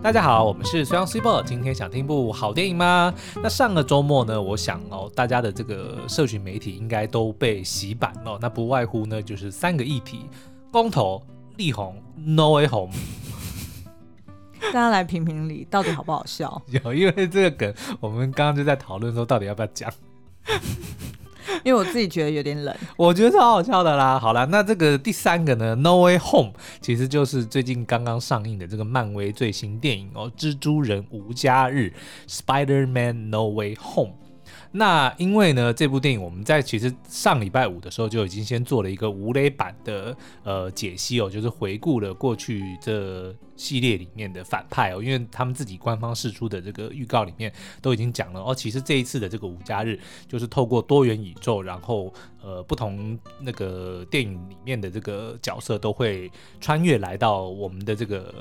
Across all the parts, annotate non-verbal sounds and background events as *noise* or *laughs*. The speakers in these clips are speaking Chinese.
大家好，我们是 Sun Super。今天想听部好电影吗？那上个周末呢，我想哦，大家的这个社群媒体应该都被洗版了。那不外乎呢，就是三个议题：公投、力宏、No Way Home。大家来评评理，到底好不好笑？*laughs* 有，因为这个梗，我们刚刚就在讨论说，到底要不要讲。因为我自己觉得有点冷，*laughs* 我觉得超好笑的啦。好啦，那这个第三个呢，No Way Home，其实就是最近刚刚上映的这个漫威最新电影哦，《蜘蛛人无家日》（Spider-Man No Way Home）。那因为呢，这部电影我们在其实上礼拜五的时候就已经先做了一个无雷版的呃解析哦，就是回顾了过去这系列里面的反派哦，因为他们自己官方释出的这个预告里面都已经讲了哦，其实这一次的这个五加日就是透过多元宇宙，然后呃不同那个电影里面的这个角色都会穿越来到我们的这个。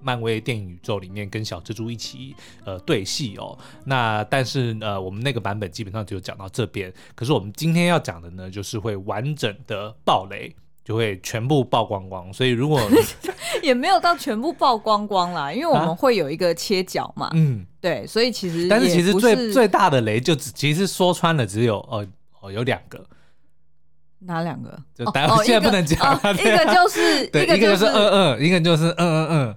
漫威电影宇宙里面跟小蜘蛛一起呃对戏哦，那但是呃我们那个版本基本上只有讲到这边，可是我们今天要讲的呢，就是会完整的爆雷，就会全部曝光光。所以如果 *laughs* 也没有到全部曝光光啦，因为我们会有一个切角嘛，嗯，对，所以其实但是其实最最大的雷就只其实说穿了只有哦哦有两个，哪两个？就当然现在不能讲，一个就是对，一个就是嗯嗯，一个就是嗯嗯嗯。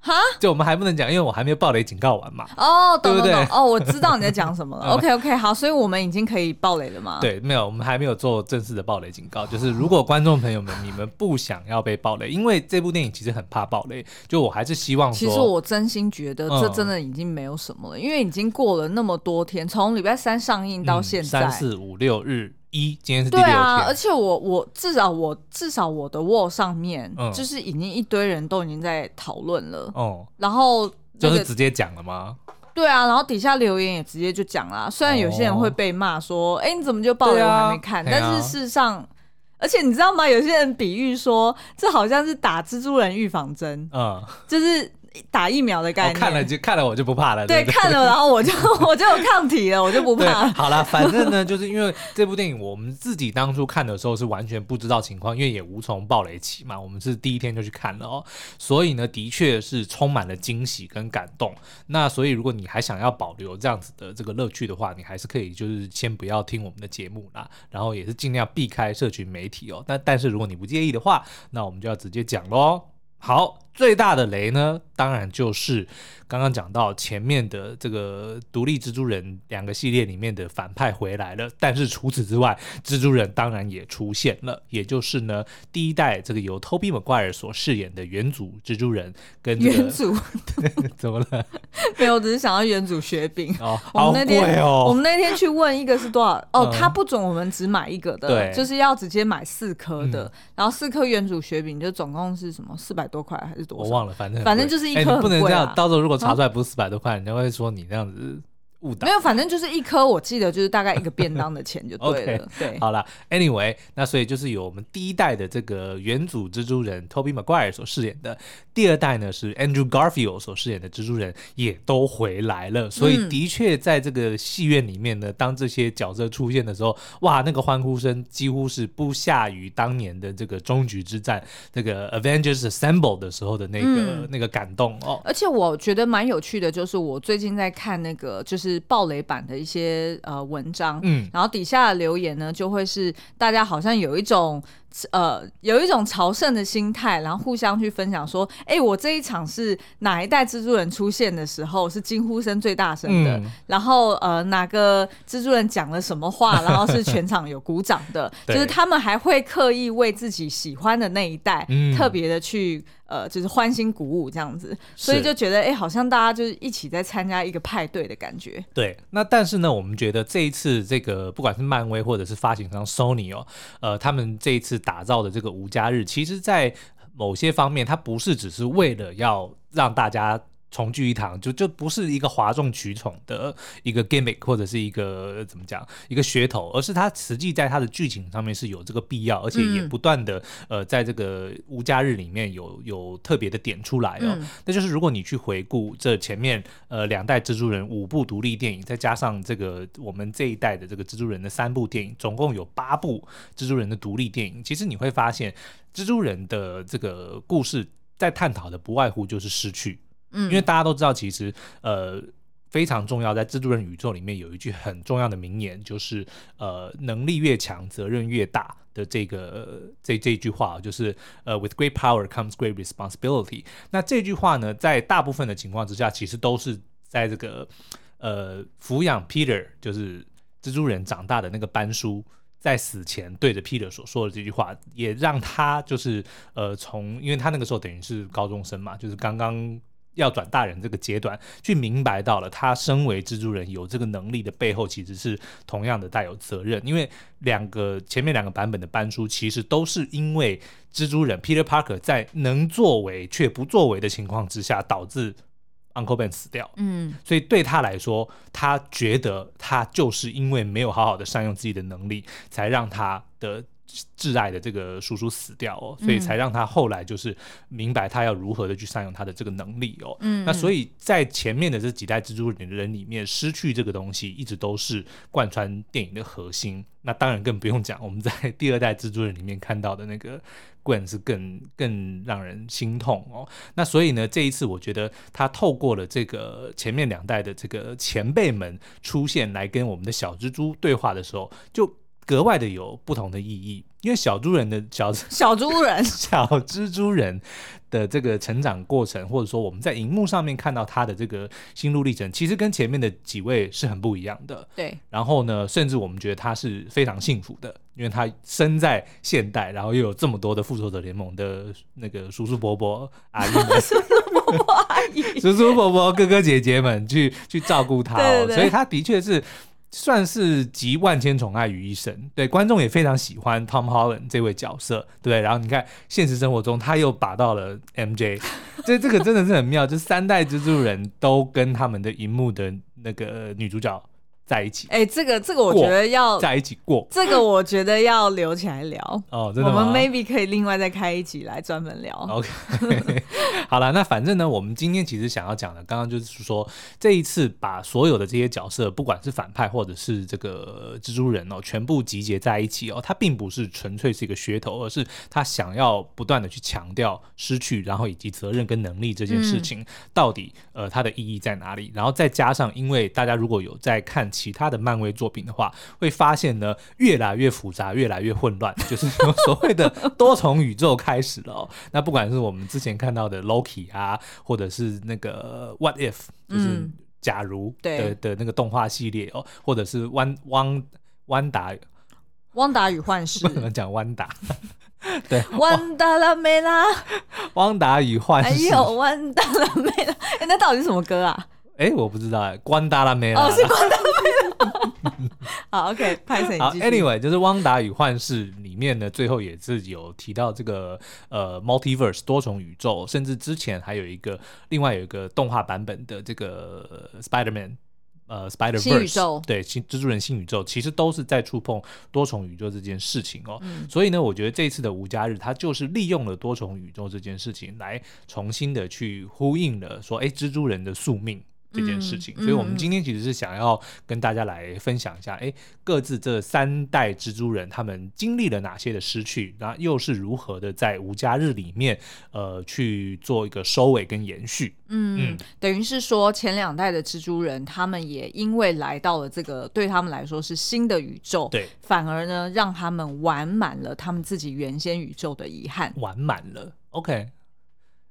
哈，就我们还不能讲，因为我还没有暴雷警告完嘛。哦，懂懂懂。哦，我知道你在讲什么了。*laughs* *laughs* OK OK，好，所以我们已经可以爆雷了吗？对，没有，我们还没有做正式的暴雷警告。就是如果观众朋友们你们不想要被暴雷，因为这部电影其实很怕暴雷，就我还是希望说。其实我真心觉得这真的已经没有什么了，嗯、因为已经过了那么多天，从礼拜三上映到现在，三四五六日。一，今天是第六天。对啊，而且我我至少我至少我的 wall 上面，嗯，就是已经一堆人都已经在讨论了。哦，然后、这个、就是直接讲了吗？对啊，然后底下留言也直接就讲了。虽然有些人会被骂说，哎、哦，你怎么就爆雷我还没看？啊、但是事实上，啊、而且你知道吗？有些人比喻说，这好像是打蜘蛛人预防针。嗯，就是。打疫苗的概念，看了就看了，我就不怕了。对，对对看了，然后我就 *laughs* 我就有抗体了，我就不怕。好了，反正呢，就是因为这部电影，我们自己当初看的时候是完全不知道情况，因为也无从爆雷起嘛。我们是第一天就去看了哦，所以呢，的确是充满了惊喜跟感动。那所以，如果你还想要保留这样子的这个乐趣的话，你还是可以就是先不要听我们的节目啦，然后也是尽量避开社群媒体哦。那但是如果你不介意的话，那我们就要直接讲喽。好，最大的雷呢，当然就是刚刚讲到前面的这个独立蜘蛛人两个系列里面的反派回来了，但是除此之外，蜘蛛人当然也出现了，也就是呢第一代这个由 Tobey Maguire 所饰演的元祖蜘蛛人跟、这个、*laughs* 元祖怎么了？*laughs* 没有，我只是想要元祖雪饼哦，好贵哦。我们那天去问一个是多少？哦，他不准我们只买一个的，对，就是要直接买四颗的，嗯、然后四颗元祖雪饼就总共是什么四百多块还是多少？我忘了，反正反正就是一颗不能这样，到时候如果查出来不是四百多块，人家会说你这样子。误导。没有，反正就是一颗，我记得就是大概一个便当的钱就对了。*laughs* okay, 对，好了，Anyway，那所以就是有我们第一代的这个元祖蜘蛛人 Tobey Maguire 所饰演的，第二代呢是 Andrew Garfield 所饰演的蜘蛛人也都回来了。所以的确在这个戏院里面呢，当这些角色出现的时候，哇，那个欢呼声几乎是不下于当年的这个终局之战，这个 Avengers Assemble 的时候的那个、嗯、那个感动哦。而且我觉得蛮有趣的，就是我最近在看那个就是。是暴雷版的一些呃文章，嗯，然后底下的留言呢，就会是大家好像有一种呃有一种朝圣的心态，然后互相去分享说，哎、欸，我这一场是哪一代蜘蛛人出现的时候是惊呼声最大声的，嗯、然后呃哪个蜘蛛人讲了什么话，然后是全场有鼓掌的，*laughs* 就是他们还会刻意为自己喜欢的那一代、嗯、特别的去。呃，就是欢欣鼓舞这样子，所以就觉得哎、欸，好像大家就是一起在参加一个派对的感觉。对，那但是呢，我们觉得这一次这个不管是漫威或者是发行商 Sony 哦，呃，他们这一次打造的这个无家日，其实在某些方面，它不是只是为了要让大家。重聚一堂就就不是一个哗众取宠的一个 gimmick 或者是一个怎么讲一个噱头，而是它实际在它的剧情上面是有这个必要，而且也不断的、嗯、呃在这个无家日里面有有特别的点出来哦。嗯、那就是如果你去回顾这前面呃两代蜘蛛人五部独立电影，再加上这个我们这一代的这个蜘蛛人的三部电影，总共有八部蜘蛛人的独立电影，其实你会发现蜘蛛人的这个故事在探讨的不外乎就是失去。嗯，因为大家都知道，其实呃非常重要，在蜘蛛人宇宙里面有一句很重要的名言，就是呃能力越强，责任越大的这个、呃、这这句话，就是呃 with great power comes great responsibility。那这句话呢，在大部分的情况之下，其实都是在这个呃抚养 Peter 就是蜘蛛人长大的那个班叔。在死前对着 Peter 所说的这句话，也让他就是呃从，因为他那个时候等于是高中生嘛，就是刚刚要转大人这个阶段，去明白到了他身为蜘蛛人有这个能力的背后，其实是同样的带有责任。因为两个前面两个版本的搬书，其实都是因为蜘蛛人 Peter Parker 在能作为却不作为的情况之下，导致。Uncle Ben 死掉，嗯，所以对他来说，他觉得他就是因为没有好好的善用自己的能力，才让他的挚爱的这个叔叔死掉哦，所以才让他后来就是明白他要如何的去善用他的这个能力哦。嗯，那所以在前面的这几代蜘蛛人里面，失去这个东西一直都是贯穿电影的核心。那当然更不用讲，我们在第二代蜘蛛人里面看到的那个。Gwen 是更更让人心痛哦。那所以呢，这一次我觉得他透过了这个前面两代的这个前辈们出现来跟我们的小蜘蛛对话的时候，就格外的有不同的意义。因为小猪人的 *laughs* 小 *laughs* 小猪人 *laughs* 小蜘蛛人的这个成长过程，或者说我们在荧幕上面看到他的这个心路历程，其实跟前面的几位是很不一样的。对。然后呢，甚至我们觉得他是非常幸福的，因为他生在现代，然后又有这么多的复仇者联盟的那个叔叔伯伯阿姨们，叔叔伯伯阿姨，叔叔伯伯哥哥姐姐们去去照顾他哦，对对对，所以他的确是。算是集万千宠爱于一身，对观众也非常喜欢 Tom Holland 这位角色，对，然后你看现实生活中他又把到了 MJ，*laughs* 这这个真的是很妙，就三代蜘蛛人都跟他们的荧幕的那个女主角。在一起，哎、欸，这个这个我觉得要在一起过，这个我觉得要留起来聊。哦，真的，我们 maybe 可以另外再开一集来专门聊。OK，*laughs* 好了，那反正呢，我们今天其实想要讲的，刚刚就是说这一次把所有的这些角色，不管是反派或者是这个蜘蛛人哦，全部集结在一起哦，它并不是纯粹是一个噱头，而是他想要不断的去强调失去，然后以及责任跟能力这件事情、嗯、到底呃它的意义在哪里，然后再加上，因为大家如果有在看。其他的漫威作品的话，会发现呢，越来越复杂，越来越混乱，就是所谓的 *laughs* 多重宇宙开始了哦。那不管是我们之前看到的 Loki 啊，或者是那个 What If，就是假如的的那个动画系列哦，或者是汪汪汪达汪达与幻视，不能讲汪达，*laughs* 对，汪达了没啦？汪达与幻视，哎呦，汪达了没啦？哎，那到底是什么歌啊？哎，我不知道哎，关达拉梅拉。哦，是关达梅拉。*laughs* 好，OK，拍成。好，Anyway，就是《汪达与幻视》里面呢，最后也是有提到这个呃，Multiverse 多重宇宙，甚至之前还有一个另外有一个动画版本的这个 Spider-Man，呃，Spider-Verse，新宇宙，对，新蜘蛛人新宇宙，其实都是在触碰多重宇宙这件事情哦。嗯、所以呢，我觉得这次的无家日，它就是利用了多重宇宙这件事情，来重新的去呼应了说，哎，蜘蛛人的宿命。这件事情，嗯、所以我们今天其实是想要跟大家来分享一下，哎、嗯，各自这三代蜘蛛人他们经历了哪些的失去，然后又是如何的在无家日里面，呃，去做一个收尾跟延续。嗯，嗯等于是说前两代的蜘蛛人，他们也因为来到了这个对他们来说是新的宇宙，对，反而呢让他们完满了他们自己原先宇宙的遗憾，完满了。OK。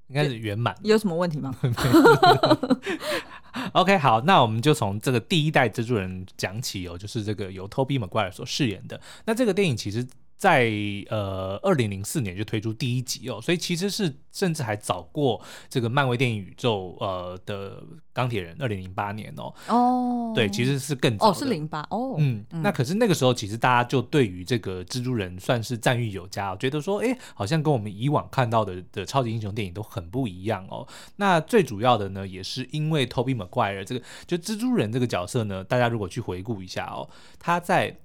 应该是圆满，有什么问题吗？*laughs* *laughs* OK，好，那我们就从这个第一代蜘蛛人讲起哦，就是这个由 Tobey Maguire 所饰演的。那这个电影其实。在呃，二零零四年就推出第一集哦，所以其实是甚至还早过这个漫威电影宇宙呃的钢铁人二零零八年哦。哦，对，其实是更早哦，是零八哦。嗯，嗯，那可是那个时候其实大家就对于这个蜘蛛人算是赞誉有加，觉得说哎，好像跟我们以往看到的的超级英雄电影都很不一样哦。那最主要的呢，也是因为 Tobey Maguire 这个就蜘蛛人这个角色呢，大家如果去回顾一下哦，他在。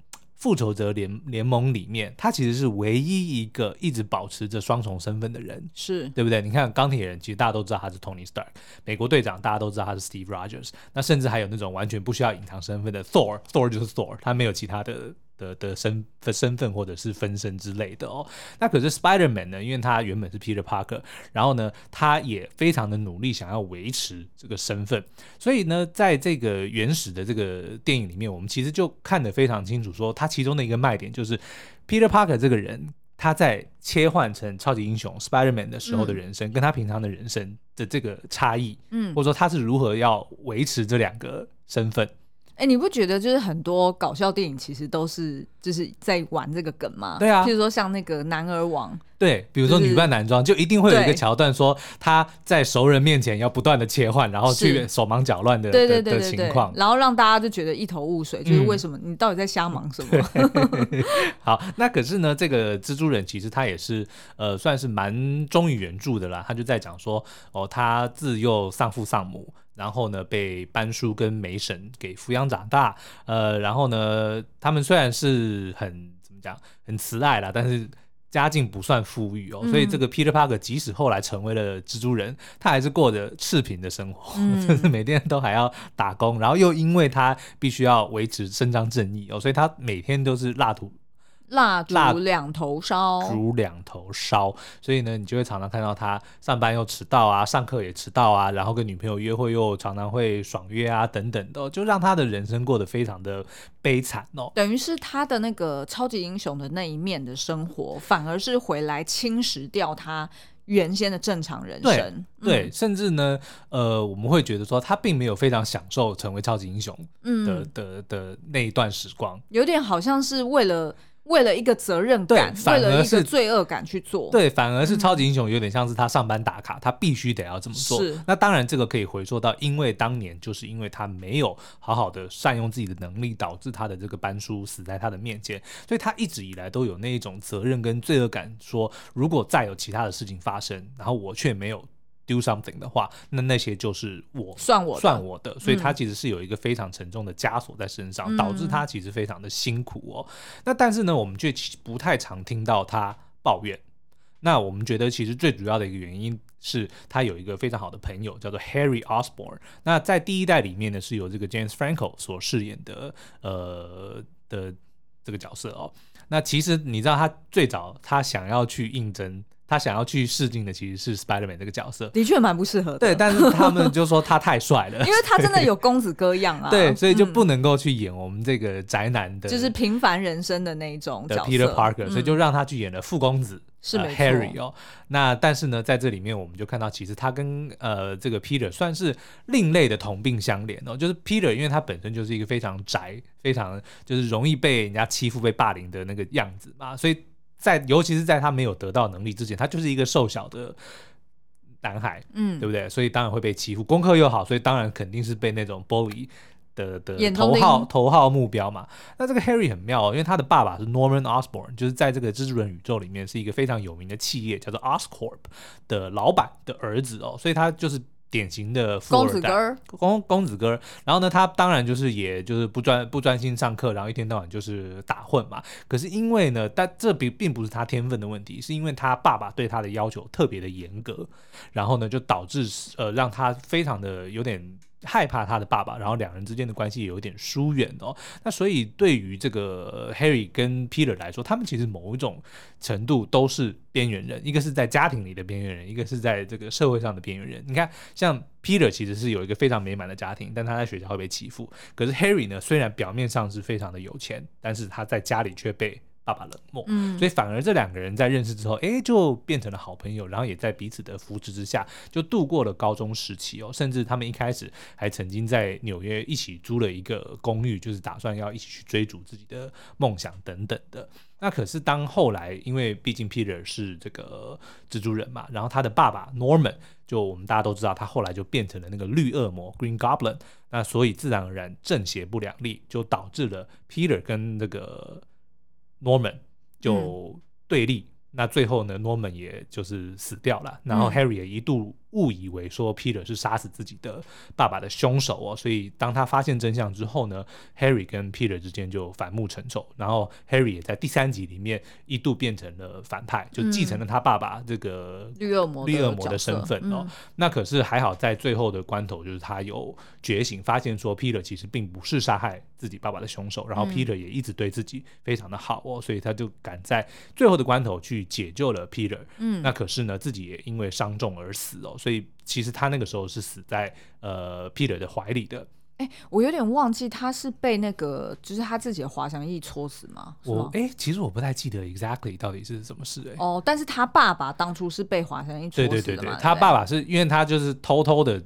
复仇者联联盟里面，他其实是唯一一个一直保持着双重身份的人，是对不对？你看钢铁人，其实大家都知道他是 Tony Stark；美国队长，大家都知道他是 Steve Rogers。那甚至还有那种完全不需要隐藏身份的 Thor，Thor 就是 Thor，他没有其他的的的身的身份或者是分身之类的哦。那可是 Spider-Man 呢，因为他原本是 Peter Parker，然后呢，他也非常的努力想要维持这个身份，所以呢，在这个原始的这个电影里面，我们其实就看得非常清楚，说他其中的一个卖点就是 Peter Parker 这个人。他在切换成超级英雄 Spider-Man 的时候的人生，嗯、跟他平常的人生的这个差异，嗯，或者说他是如何要维持这两个身份。哎、欸，你不觉得就是很多搞笑电影其实都是就是在玩这个梗吗？对啊，譬如说像那个男儿王，对，比如说女扮男装，就是、就一定会有一个桥段，说他在熟人面前要不断的切换，然后去手忙脚乱的对对对的情况，然后让大家就觉得一头雾水，就是为什么你到底在瞎忙什么？嗯、*laughs* 好，那可是呢，这个蜘蛛人其实他也是呃算是蛮忠于原著的啦，他就在讲说哦，他自幼丧父丧母。然后呢，被班叔跟梅婶给抚养长大。呃，然后呢，他们虽然是很怎么讲，很慈爱啦，但是家境不算富裕哦。嗯、所以这个 Peter Parker 即使后来成为了蜘蛛人，他还是过着赤贫的生活，就、嗯、*laughs* 是每天都还要打工。然后又因为他必须要维持伸张正义哦，所以他每天都是蜡烛。蜡烛两头烧，蜡烛两头烧，所以呢，你就会常常看到他上班又迟到啊，上课也迟到啊，然后跟女朋友约会又常常会爽约啊，等等的，就让他的人生过得非常的悲惨哦。等于是他的那个超级英雄的那一面的生活，反而是回来侵蚀掉他原先的正常人生。对，甚至呢，呃，我们会觉得说他并没有非常享受成为超级英雄的、嗯、的的，的那一段时光，有点好像是为了。为了一个责任感，为了一个罪恶感去做，对，反而是超级英雄有点像是他上班打卡，嗯、他必须得要这么做。是，那当然这个可以回溯到，因为当年就是因为他没有好好的善用自己的能力，导致他的这个班叔死在他的面前，所以他一直以来都有那一种责任跟罪恶感，说如果再有其他的事情发生，然后我却没有。Do something 的话，那那些就是我算我算我的，所以他其实是有一个非常沉重的枷锁在身上，嗯、导致他其实非常的辛苦哦。那但是呢，我们却不太常听到他抱怨。那我们觉得其实最主要的一个原因是他有一个非常好的朋友叫做 Harry Osborn。那在第一代里面呢，是由这个 James Franco 所饰演的呃的这个角色哦。那其实你知道他最早他想要去应征。他想要去试镜的其实是 Spider-Man 这个角色，的确蛮不适合的。对，但是他们就说他太帅了，*laughs* 因为他真的有公子哥样啊。对，所以就不能够去演我们这个宅男的，就是平凡人生的那一种角色。Peter Parker，所以就让他去演了副公子，是 Harry 哦。那但是呢，在这里面我们就看到，其实他跟呃这个 Peter 算是另类的同病相怜哦。就是 Peter，因为他本身就是一个非常宅、非常就是容易被人家欺负、被霸凌的那个样子嘛，所以。在，尤其是在他没有得到能力之前，他就是一个瘦小的男孩，嗯，对不对？所以当然会被欺负，功课又好，所以当然肯定是被那种 bully 的的头号头号目标嘛。那这个 Harry 很妙哦，因为他的爸爸是 Norman Osborn，就是在这个蜘蛛人宇宙里面是一个非常有名的企业叫做 Oscorp 的老板的儿子哦，所以他就是。典型的富二代，公公子哥，然后呢，他当然就是也就是不专不专心上课，然后一天到晚就是打混嘛。可是因为呢，但这并并不是他天分的问题，是因为他爸爸对他的要求特别的严格，然后呢，就导致呃让他非常的有点。害怕他的爸爸，然后两人之间的关系也有点疏远哦。那所以对于这个 Harry 跟 Peter 来说，他们其实某一种程度都是边缘人，一个是在家庭里的边缘人，一个是在这个社会上的边缘人。你看，像 Peter 其实是有一个非常美满的家庭，但他在学校会被欺负。可是 Harry 呢，虽然表面上是非常的有钱，但是他在家里却被爸爸冷漠，嗯，所以反而这两个人在认识之后，哎，就变成了好朋友，然后也在彼此的扶持之下，就度过了高中时期哦。甚至他们一开始还曾经在纽约一起租了一个公寓，就是打算要一起去追逐自己的梦想等等的。那可是当后来，因为毕竟 Peter 是这个蜘蛛人嘛，然后他的爸爸 Norman 就我们大家都知道，他后来就变成了那个绿恶魔 Green Goblin，那所以自然而然正邪不两立，就导致了 Peter 跟那个。Norman 就对立，那最后呢，Norman 也就是死掉了，然后 Harry 也一度误以为说 Peter 是杀死自己的爸爸的凶手哦，所以当他发现真相之后呢，Harry 跟 Peter 之间就反目成仇，然后 Harry 也在第三集里面一度变成了反派，就继承了他爸爸这个绿恶魔绿恶魔的身份哦。那可是还好，在最后的关头，就是他有觉醒，发现说 Peter 其实并不是杀害自己爸爸的凶手，然后 Peter 也一直对自己非常的好哦，所以他就赶在最后的关头去。解救了 Peter，嗯，那可是呢，自己也因为伤重而死哦，所以其实他那个时候是死在呃 Peter 的怀里的。哎、欸，我有点忘记他是被那个就是他自己的滑翔翼戳死吗？我哎、欸，其实我不太记得 exactly 到底是什么事哎、欸。哦，但是他爸爸当初是被滑翔翼戳死的嘛？对对对对，他爸爸是因为他就是偷偷的。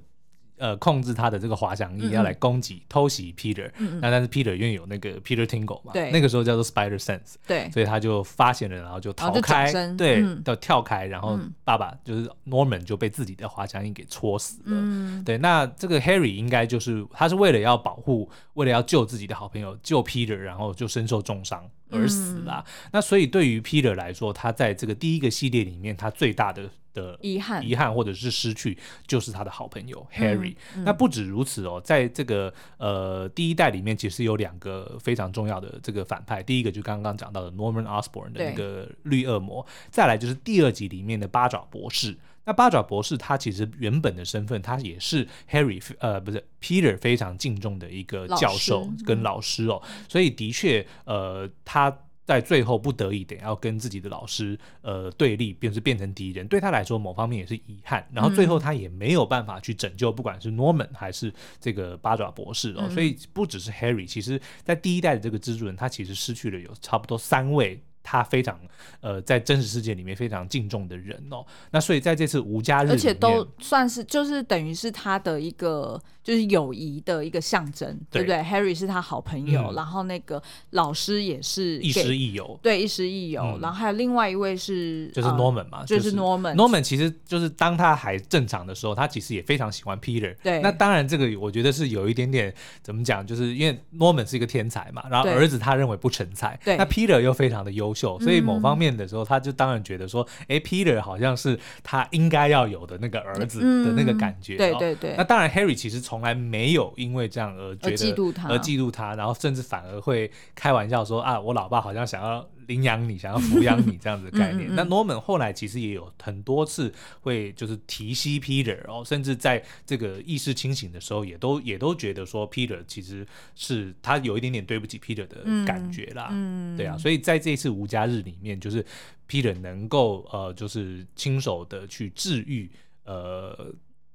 呃，控制他的这个滑翔翼要来攻击、嗯、偷袭 Peter，那、嗯、但是 Peter 因为有那个 Peter Tingle 嘛，对，那个时候叫做 Spider Sense，对，所以他就发现了，然后就逃开，对，要、嗯、跳开，然后爸爸就是 Norman 就被自己的滑翔翼给戳死了，嗯，对，那这个 Harry 应该就是他是为了要保护，为了要救自己的好朋友，救 Peter，然后就身受重伤而死啦、嗯。那所以对于 Peter 来说，他在这个第一个系列里面，他最大的。的遗憾、遗憾或者是失去，就是他的好朋友 Harry、嗯嗯。那不止如此哦，在这个呃第一代里面，其实有两个非常重要的这个反派。第一个就刚刚讲到的 Norman Osborn 的那个绿恶魔，再来就是第二集里面的八爪博士。那八爪博士他其实原本的身份，他也是 Harry 呃不是 Peter 非常敬重的一个教授跟老师哦，嗯、所以的确呃他。在最后不得已得要跟自己的老师呃对立，便是变成敌人，对他来说某方面也是遗憾。然后最后他也没有办法去拯救，不管是 Norman 还是这个八爪博士哦。嗯、所以不只是 Harry，其实在第一代的这个蜘蛛人，他其实失去了有差不多三位。他非常呃，在真实世界里面非常敬重的人哦，那所以在这次无家日，而且都算是就是等于是他的一个就是友谊的一个象征，对不对？Harry 是他好朋友，嗯、然后那个老师也是亦师亦友，对，亦师亦友、嗯。然后还有另外一位是就是 Norman 嘛，就是 Norman。Norman 其实就是当他还正常的时候，他其实也非常喜欢 Peter。对，那当然这个我觉得是有一点点怎么讲，就是因为 Norman 是一个天才嘛，然后儿子他认为不成才，对，那 Peter 又非常的优。所以某方面的时候，他就当然觉得说，哎、嗯欸，Peter 好像是他应该要有的那个儿子的那个感觉。嗯、对对对。那当然，Harry 其实从来没有因为这样而觉得而嫉妒他，而嫉妒他，然后甚至反而会开玩笑说啊，我老爸好像想要。领养你，想要抚养你这样子的概念。嗯嗯嗯，那 Norman 后来其实也有很多次会就是提携 Peter 哦，甚至在这个意识清醒的时候，也都也都觉得说 Peter 其实是他有一点点对不起 Peter 的感觉啦。嗯，对啊，所以在这一次无家日里面，就是 Peter 能够呃，就是亲手的去治愈呃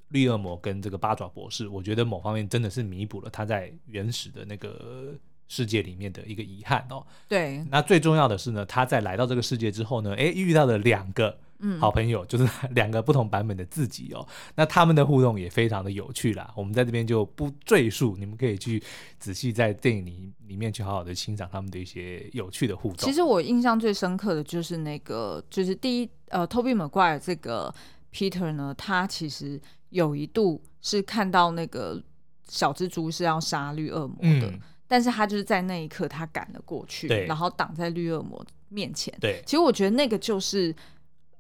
绿恶魔跟这个八爪博士，我觉得某方面真的是弥补了他在原始的那个。世界里面的一个遗憾哦，对。那最重要的是呢，他在来到这个世界之后呢，诶，遇到了两个好朋友，嗯，就是 *laughs* 两个不同版本的自己哦。那他们的互动也非常的有趣啦。我们在这边就不赘述，你们可以去仔细在电影里里面去好好的欣赏他们的一些有趣的互动。其实我印象最深刻的就是那个，就是第一呃，Tobey Maguire 这个 Peter 呢，他其实有一度是看到那个小蜘蛛是要杀绿恶魔的。嗯但是他就是在那一刻，他赶了过去，然后挡在绿恶魔面前。对，其实我觉得那个就是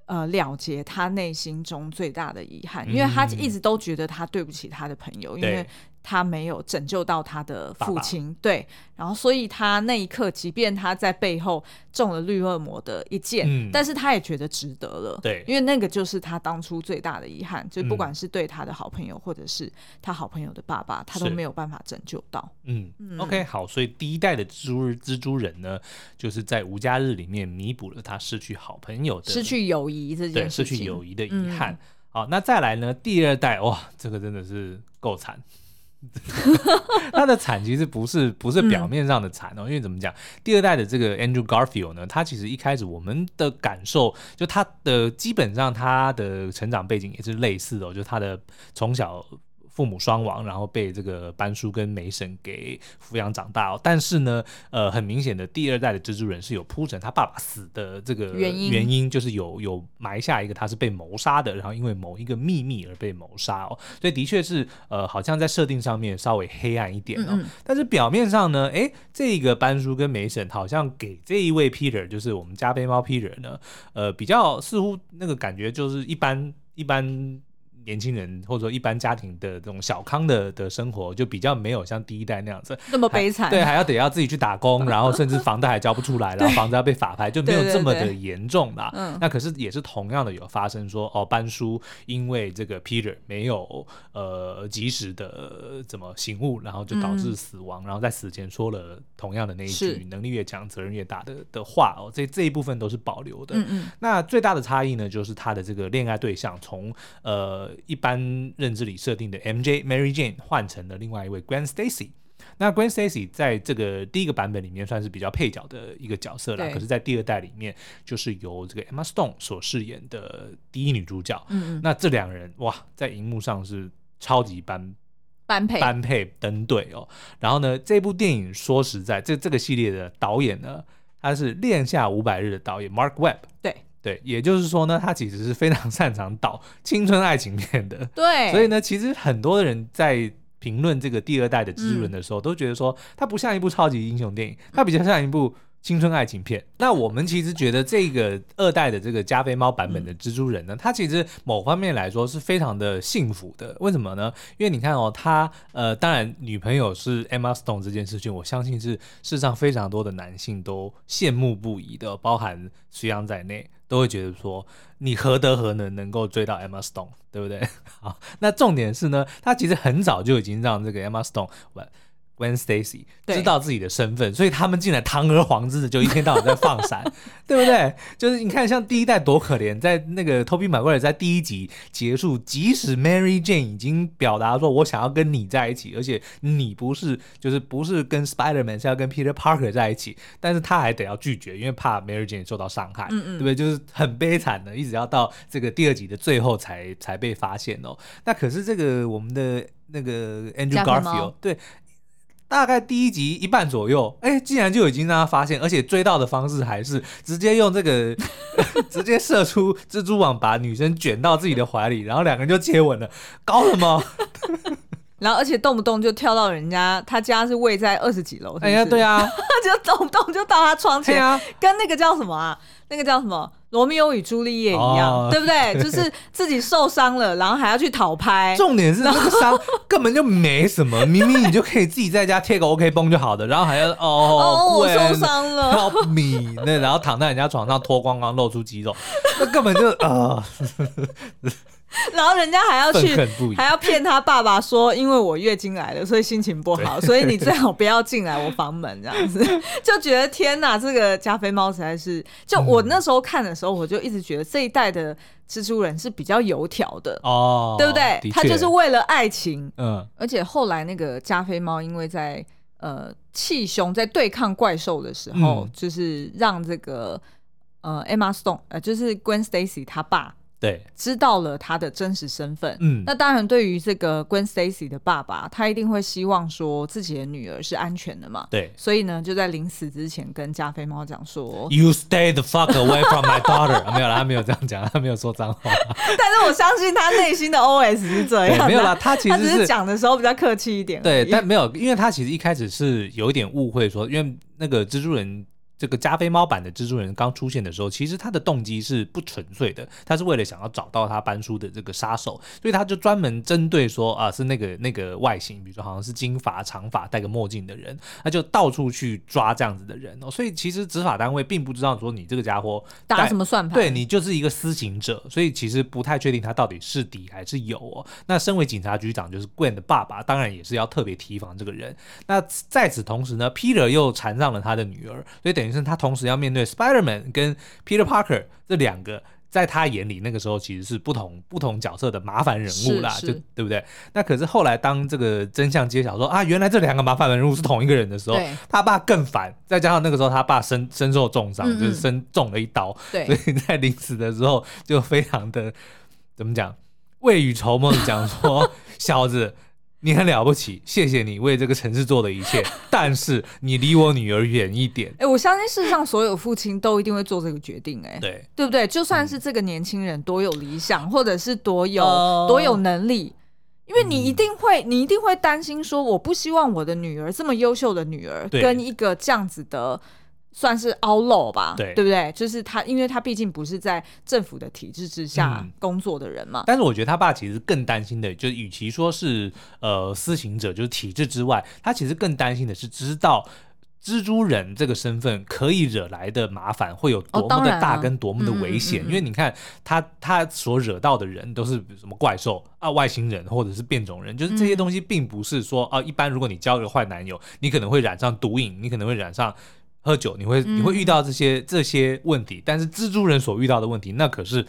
呃了结他内心中最大的遗憾，嗯，因为他一直都觉得他对不起他的朋友，因为。他没有拯救到他的父亲，爸爸，对，然后所以他那一刻，即便他在背后中了绿恶魔的一箭，嗯，但是他也觉得值得了，对，因为那个就是他当初最大的遗憾，就不管是对他的好朋友，或者是他好朋友的爸爸，他都没有办法拯救到。嗯，嗯，OK，好，所以第一代的蜘蛛蜘蛛人呢，就是在无家日里面弥补了他失去好朋友的、失去友谊这件事情，失去友谊的遗憾。嗯。好，那再来呢？第二代，哇，这个真的是够惨。*laughs* 他的惨其实不是不是表面上的惨哦，嗯，因为怎么讲，第二代的这个 Andrew Garfield 呢，他其实一开始我们的感受，就他的基本上他的成长背景也是类似的哦，就他的从小父母双亡，然后被这个班叔跟梅婶给抚养长大哦。但是呢，呃，很明显的第二代的蜘蛛人是有铺陈他爸爸死的这个原因，原因就是有有埋下一个他是被谋杀的，然后因为某一个秘密而被谋杀哦。所以的确是呃，好像在设定上面稍微黑暗一点哦。嗯嗯，但是表面上呢，哎，这个班叔跟梅婶好像给这一位 Peter，就是我们加菲猫 Peter 呢，呃，比较似乎那个感觉就是一般一般。年轻人或者说一般家庭的这种小康的的生活，就比较没有像第一代那样子那么悲惨。对，还要得要自己去打工，*laughs* 然后甚至房贷还交不出来，然后房子要被法拍，就没有这么的严重啦。嗯。那可是也是同样的有发生说，哦，班叔因为这个 Peter 没有呃及时的怎么醒悟，然后就导致死亡，嗯、然后在死前说了同样的那一句“能力越强，责任越大”的的话哦。这这一部分都是保留的。嗯嗯。那最大的差异呢，就是他的这个恋爱对象从呃。一般认知里设定的 MJ Mary Jane 换成了另外一位 Gwen Stacy。那 Gwen Stacy 在这个第一个版本里面算是比较配角的一个角色啦，可是，在第二代里面就是由这个 Emma Stone 所饰演的第一女主角。嗯嗯。那这两人哇，在荧幕上是超级般般配般配登对哦。然后呢，这部电影说实在，这这个系列的导演呢，他是《恋夏五百日》的导演 Mark Webb。对。对，也就是说呢，他其实是非常 *laughs* 擅长导青春爱情片的。对，所以呢，其实很多人在评论这个第二代的蜘蛛人的时候，嗯、都觉得说，它不像一部超级英雄电影，它比较像一部。青春爱情片，那我们其实觉得这个二代的这个加菲猫版本的蜘蛛人呢，他其实某方面来说是非常的幸福的。为什么呢？因为你看哦，他呃，当然女朋友是 Emma Stone 这件事情，我相信是世上非常多的男性都羡慕不已的，包含徐阳在内，都会觉得说，你何德何能能够追到 Emma Stone，对不对？*laughs* 啊，那重点是呢，他其实很早就已经让这个 Emma Stone Gwen Stacy 知道自己的身份，所以他们进来堂而皇之的就一天到晚在放闪，*laughs* 对不对？就是你看，像第一代多可怜，在那个 Tobey Maguire 在第一集结束，即使 Mary Jane 已经表达说我想要跟你在一起，而且你不是就是不是跟 Spider-Man 是要跟 Peter Parker 在一起，但是他还得要拒绝，因为怕 Mary Jane 受到伤害，嗯嗯，对不对？就是很悲惨的，一直要到这个第二集的最后才才被发现哦。那可是这个我们的那个 Andrew Garfield 对。大概第一集一半左右，哎，竟然就已经让他发现，而且追到的方式还是直接用这个，*laughs* 直接射出蜘蛛网，把女生卷到自己的怀里，然后两个人就接吻了，搞什么？*laughs* 然后而且动不动就跳到人家他家是位在二十几楼，哎呀，对啊，*laughs* 就动不动就到他窗前，啊、跟那个叫什么啊？那个叫什么？罗密欧与朱丽叶一样，哦、对不对？*laughs* 就是自己受伤了，然后还要去讨拍。*laughs* 重点是那个伤根本就没什么，明明你就可以自己在家贴个 OK 绷就好的，然后还要哦，哦我受伤了，Help me，那然后躺在人家床上脱光光露出肌肉，那根本就啊。呃 *laughs* 然后人家还要去，还要骗他爸爸说，因为我月经来了，所以心情不好，所以你最好不要进来我房门这样子，*laughs* 就觉得天哪，这个加菲猫实在是，就我那时候看的时候，我就一直觉得这一代的蜘蛛人是比较油条的哦，对不对？他就是为了爱情，嗯，而且后来那个加菲猫因为在呃气胸在对抗怪兽的时候，就是让这个呃 Emma Stone 呃就是 Gwen Stacy 他爸。对，知道了他的真实身份。嗯，那当然，对于这个 Gwen Stacy 的爸爸，他一定会希望说自己的女儿是安全的嘛。对，所以呢，就在临死之前跟加菲猫讲说：“You stay the fuck away from my daughter。*laughs* ”没有啦，他没有这样讲，他没有说脏话。*laughs* 但是我相信他内心的 OS 是这样。没有啦，他其实是讲的时候比较客气一点。对，但没有，因为他其实一开始是有一点误会说，说因为那个蜘蛛人。这个加菲猫版的蜘蛛人刚出现的时候，其实他的动机是不纯粹的，他是为了想要找到他班叔的这个杀手，所以他就专门针对说啊，是那个 *laughs* 那个外形，比如说好像是金发长发戴个墨镜的人，他就到处去抓这样子的人哦。所以其实执法单位并不知道说你这个家伙打什么算盘，对你就是一个私刑者，所以其实不太确定他到底是敌还是友哦。那身为警察局长，就是 Gwen 的爸爸，当然也是要特别提防这个人。那在此同时呢，Peter 又缠上了他的女儿，所以等于是他同时要面。对 Spider-Man 跟 Peter Parker 这两个，在他眼里那个时候其实是不同不同角色的麻烦人物啦，就对不对？那可是后来当这个真相揭晓说啊，原来这两个麻烦人物是同一个人的时候，他爸更烦。再加上那个时候他爸身身受重伤，就是身中了一刀，所以在临死的时候就非常的怎么讲？未雨绸缪讲说：“ *laughs* 小子。”你很了不起，谢谢你为这个城市做的一切，*laughs* 但是你离我女儿远一点。哎、欸，我相信世上所有父亲都一定会做这个决定、欸，哎，对，对不对？就算是这个年轻人多有理想，嗯、或者是多有、呃、多有能力，因为你一定会，你一定会担心说，我不希望我的女儿这么优秀的女儿跟一个这样子的。算是 outlaw 吧，对，对不对？就是他，因为他毕竟不是在政府的体制之下工作的人嘛。嗯、但是我觉得他爸其实更担心的，就是与其说是呃私行者，就是体制之外，他其实更担心的是知道蜘蛛人这个身份可以惹来的麻烦会有多么的大，跟多么的危险。哦啊嗯嗯嗯、因为你看他他所惹到的人都是什么怪兽啊、外星人或者是变种人，就是这些东西并不是说啊，一般如果你交一个坏男友，你可能会染上毒瘾，你可能会染上。喝酒，你会你会遇到这些、嗯、这些问题，但是蜘蛛人所遇到的问题，那可是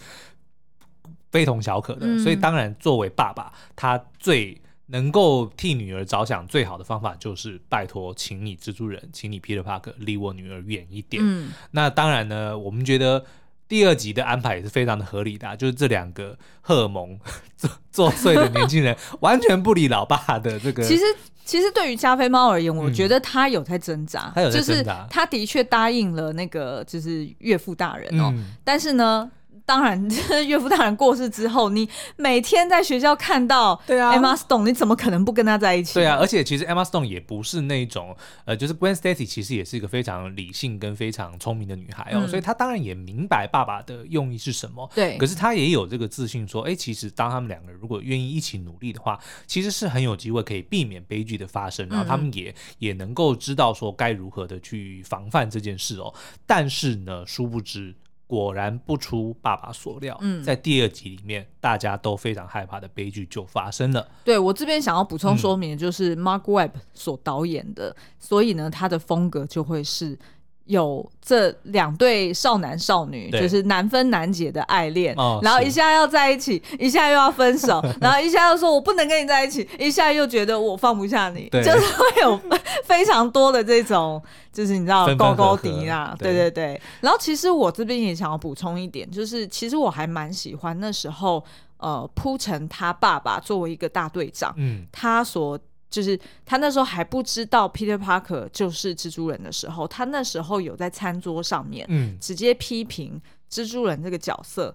非同小可的。嗯、所以当然，作为爸爸，他最能够替女儿着想最好的方法，就是拜托，请你蜘蛛人，请你 Peter Parker 离我女儿远一点。嗯、那当然呢，我们觉得第二集的安排也是非常的合理的、啊，就是这两个荷尔蒙 *laughs* 作作祟的年轻人，完全不理老爸的这个。*laughs* 其实。其实对于加菲猫而言，我觉得他有在挣扎，他有在挣扎，就是他的确答应了那个就是岳父大人哦，嗯、但是呢。当然，*laughs* 岳父大人过世之后，你每天在学校看到对啊，Emma Stone，你怎么可能不跟他在一起？对啊，而且其实 Emma Stone 也不是那种呃，就是 Gwen Stacy 其实也是一个非常理性跟非常聪明的女孩哦，嗯、所以她当然也明白爸爸的用意是什么。对，可是她也有这个自信说，哎，其实当他们两个如果愿意一起努力的话，其实是很有机会可以避免悲剧的发生，然后他们也、嗯、也能够知道说该如何的去防范这件事哦。但是呢，殊不知。果然不出爸爸所料，嗯，在第二集里面，大家都非常害怕的悲剧就发生了。对，我这边想要补充说明的就是 Mark Webb 所导演的，嗯、所以呢，他的风格就会是。有这两对少男少女，就是难分难解的爱恋，哦、然后一下要在一起，*laughs* 一下又要分手，*laughs* 然后一下又说我不能跟你在一起，一下又觉得我放不下你，对。就是会有非常多的这种，就是你知道高高低啊，对对。对。然后其实我这边也想要补充一点，就是其实我还蛮喜欢那时候呃铺陈他爸爸作为一个大队长，嗯，他所。就是他那时候还不知道 Peter Parker 就是蜘蛛人的时候，他那时候有在餐桌上面，嗯，直接批评蜘蛛人这个角色，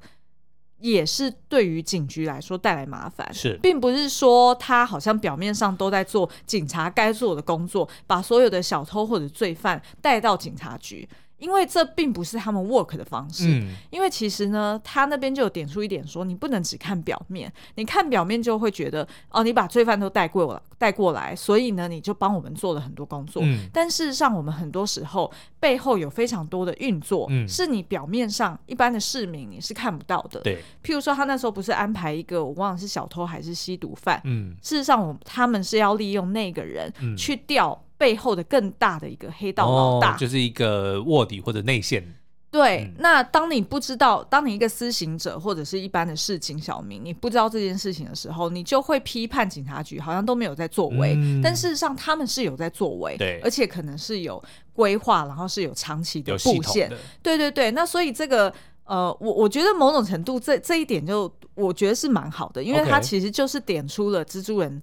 也是对于警局来说带来麻烦，是，并不是说他好像表面上都在做警察该做的工作，把所有的小偷或者罪犯带到警察局。因为这并不是他们 work 的方式，嗯、因为其实呢，他那边就有点出一点说，你不能只看表面，你看表面就会觉得哦，你把罪犯都带过来带过来，所以呢，你就帮我们做了很多工作。嗯、但事实上，我们很多时候背后有非常多的运作，嗯、是你表面上一般的市民你是看不到的。对，譬如说他那时候不是安排一个我忘了是小偷还是吸毒犯，嗯、事实上我他们是要利用那个人去调。背后的更大的一个黑道老大，哦、就是一个卧底或者内线。对，嗯、那当你不知道，当你一个私行者或者是一般的市井小民，你不知道这件事情的时候，你就会批判警察局好像都没有在作为。嗯、但事实上，他们是有在作为，对，而且可能是有规划，然后是有长期的布线。对对对，那所以这个呃，我我觉得某种程度这这一点就我觉得是蛮好的，因为它其实就是点出了蜘蛛人。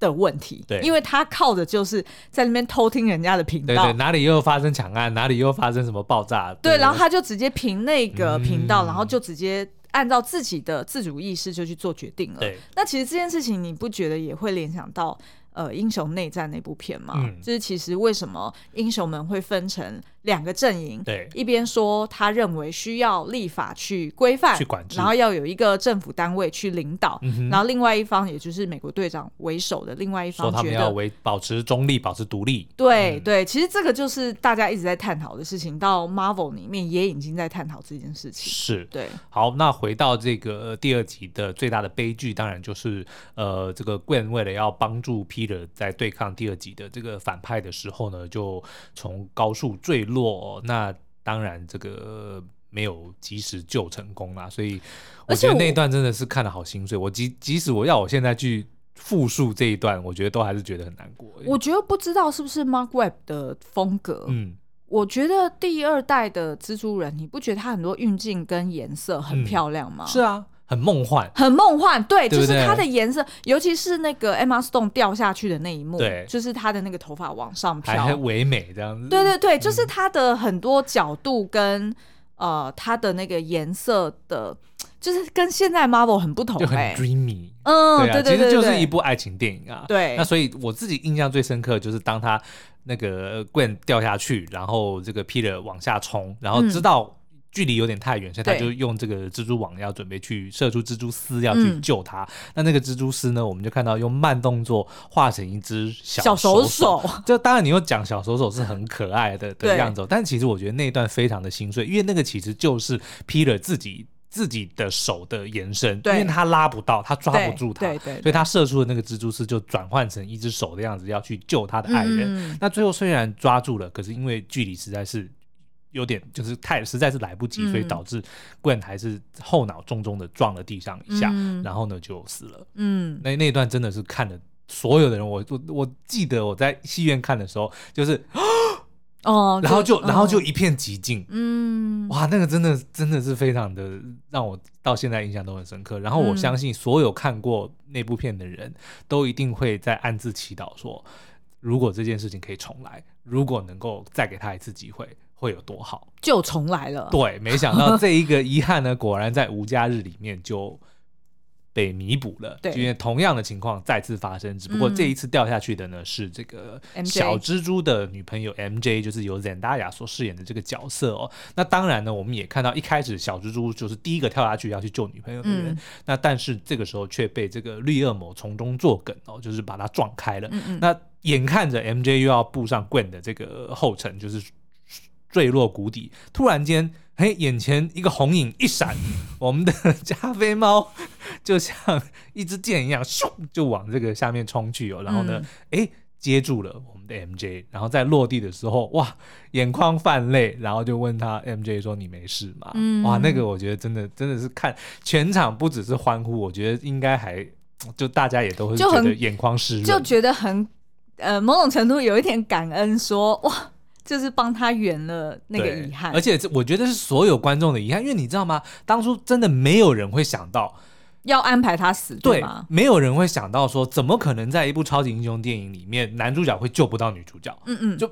的问题，对，因为他靠的就是在那边偷听人家的频道，对对，哪里又发生抢案，哪里又发生什么爆炸，对，对，然后他就直接凭那个频道，嗯、然后就直接按照自己的自主意识就去做决定了。对，那其实这件事情你不觉得也会联想到呃英雄内战那部片吗？嗯、就是其实为什么英雄们会分成？两个阵营，对，一边说他认为需要立法去规范、去管制，然后要有一个政府单位去领导，嗯、哼然后另外一方，也就是美国队长为首的另外一方，觉得他们要维保持中立、保持独立。对、嗯、对，其实这个就是大家一直在探讨的事情，到 Marvel 里面也已经在探讨这件事情。是，对。好，那回到这个第二集的最大的悲剧，当然就是呃，这个 Gwen 为了要帮助 Peter 在对抗第二集的这个反派的时候呢，就从高速坠落。落，那当然这个没有及时救成功啦，所以我觉得那一段真的是看得好心碎。我即即使我要我现在去复述这一段，我觉得都还是觉得很难过。我觉得不知道是不是 Mark Webb 的风格，嗯，我觉得第二代的蜘蛛人，你不觉得他很多运镜跟颜色很漂亮吗？嗯，是啊。很梦幻，很梦幻。对，对对就是它的颜色，尤其是那个 Emma Stone 掉下去的那一幕，对，就是她的那个头发往上飘，还唯美这样子。对对对，就是它的很多角度跟、嗯、呃，它的那个颜色的。就是跟现在 Marvel 很不同，欸，就很 dreamy，嗯，对啊，对对对对，其实就是一部爱情电影啊。对，那所以我自己印象最深刻就是当他那个 Gwen 掉下去，然后这个 Peter 往下冲，然后知道距离有点太远，嗯，所以他就用这个蜘蛛网要准备去射出蜘蛛丝要去救他。嗯、那那个蜘蛛丝呢，我们就看到用慢动作画成一只小手手。就当然你又讲小手手是很可爱的的样子，但其实我觉得那一段非常的心碎，因为那个其实就是 Peter 自己。自己的手的延伸，因为他拉不到，他抓不住他，对对对，所以他射出的那个蜘蛛丝就转换成一只手的样子，要去救他的爱人。嗯。那最后虽然抓住了，可是因为距离实在是有点，就是太实在是来不及，嗯，所以导致 Gwen 还是后脑重重的撞了地上一下，嗯，然后呢就死了。嗯，那那一段真的是看了所有的人，我我我记得我在戏院看的时候，就是。哦，*gasps* 然后就，然后就一片寂静。嗯，哇，那个真的真的是非常的让我到现在印象都很深刻。然后我相信所有看过那部片的人都一定会在暗自祈祷说，如果这件事情可以重来，如果能够再给他一次机会，会有多好？就重来了。对，没想到这一个遗憾呢，果然在无家日里面就。被弥补了，*laughs* 对，因为同样的情况再次发生，只不过这一次掉下去的呢、嗯、是这个小蜘蛛的女朋友 MJ，就是由 Zendaya 所饰演的这个角色哦。那当然呢，我们也看到一开始小蜘蛛就是第一个跳下去要去救女朋友的人，嗯、那但是这个时候却被这个绿恶魔从中作梗哦，就是把他撞开了。那眼看着 MJ 又要步上 Gwen 的这个后尘，就是坠落谷底，突然间。嘿，眼前一个红影一闪，*laughs* 我们的加菲猫就像一支箭一样，咻就往这个下面冲去哦。然后呢，哎、嗯，接住了我们的 MJ。然后在落地的时候，哇，眼眶泛泪，然后就问他 MJ 说：“你没事吗？”嗯、哇，那个我觉得真的真的是看全场不只是欢呼，我觉得应该还就大家也都会觉得眼眶湿润，就觉得很呃某种程度有一点感恩说，说哇。就是帮他圆了那个遗憾，而且这我觉得是所有观众的遗憾，因为你知道吗？当初真的没有人会想到要安排他死，对吗？没有人会想到说，怎么可能在一部超级英雄电影里面，男主角会救不到女主角？嗯嗯，就。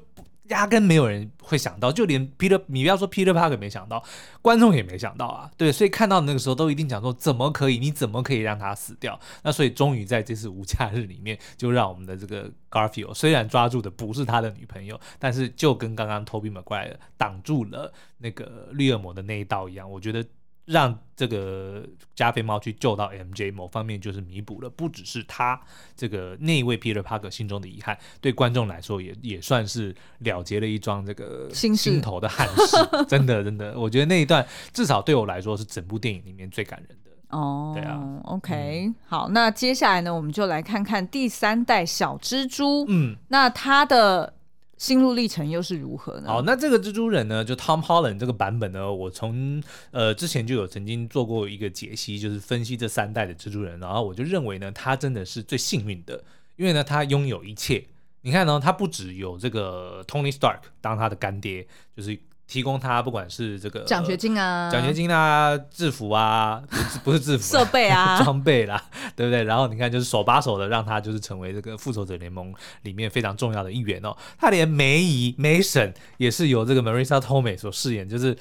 压根没有人会想到，就连 Peter，你不要说 Peter Parker 没想到，观众也没想到啊。对，所以看到那个时候都一定讲说，怎么可以？你怎么可以让他死掉？那所以终于在这次无假日里面，就让我们的这个 Garfield 虽然抓住的不是他的女朋友，但是就跟刚刚 Tobey Maguire 挡住了那个绿恶魔的那一刀一样，我觉得。让这个加菲猫去救到 MJ，某方面就是弥补了，不只是他这个那一位 Peter Parker 心中的遗憾，对观众来说也也算是了结了一桩这个心头的憾事。*laughs* 真的，真的，我觉得那一段至少对我来说是整部电影里面最感人的。哦，对啊，OK，嗯，好，那接下来呢，我们就来看看第三代小蜘蛛。嗯，那他的。心路历程又是如何呢？哦，那这个蜘蛛人呢，就 Tom Holland 这个版本呢，我从呃之前就有曾经做过一个解析，就是分析这三代的蜘蛛人，然后我就认为呢，他真的是最幸运的，因为呢，他拥有一切。你看呢，他不只有这个 Tony Stark 当他的干爹，就是。提供他不管是这个奖学金啊、奖学金啊、制服啊，不是不是制服、设备啊、*laughs* 装备啦，对不对？然后你看，就是手把手的让他就是成为这个复仇者联盟里面非常重要的一员哦。他连梅姨梅婶也是由这个 Marisa Tomei 所饰演，就是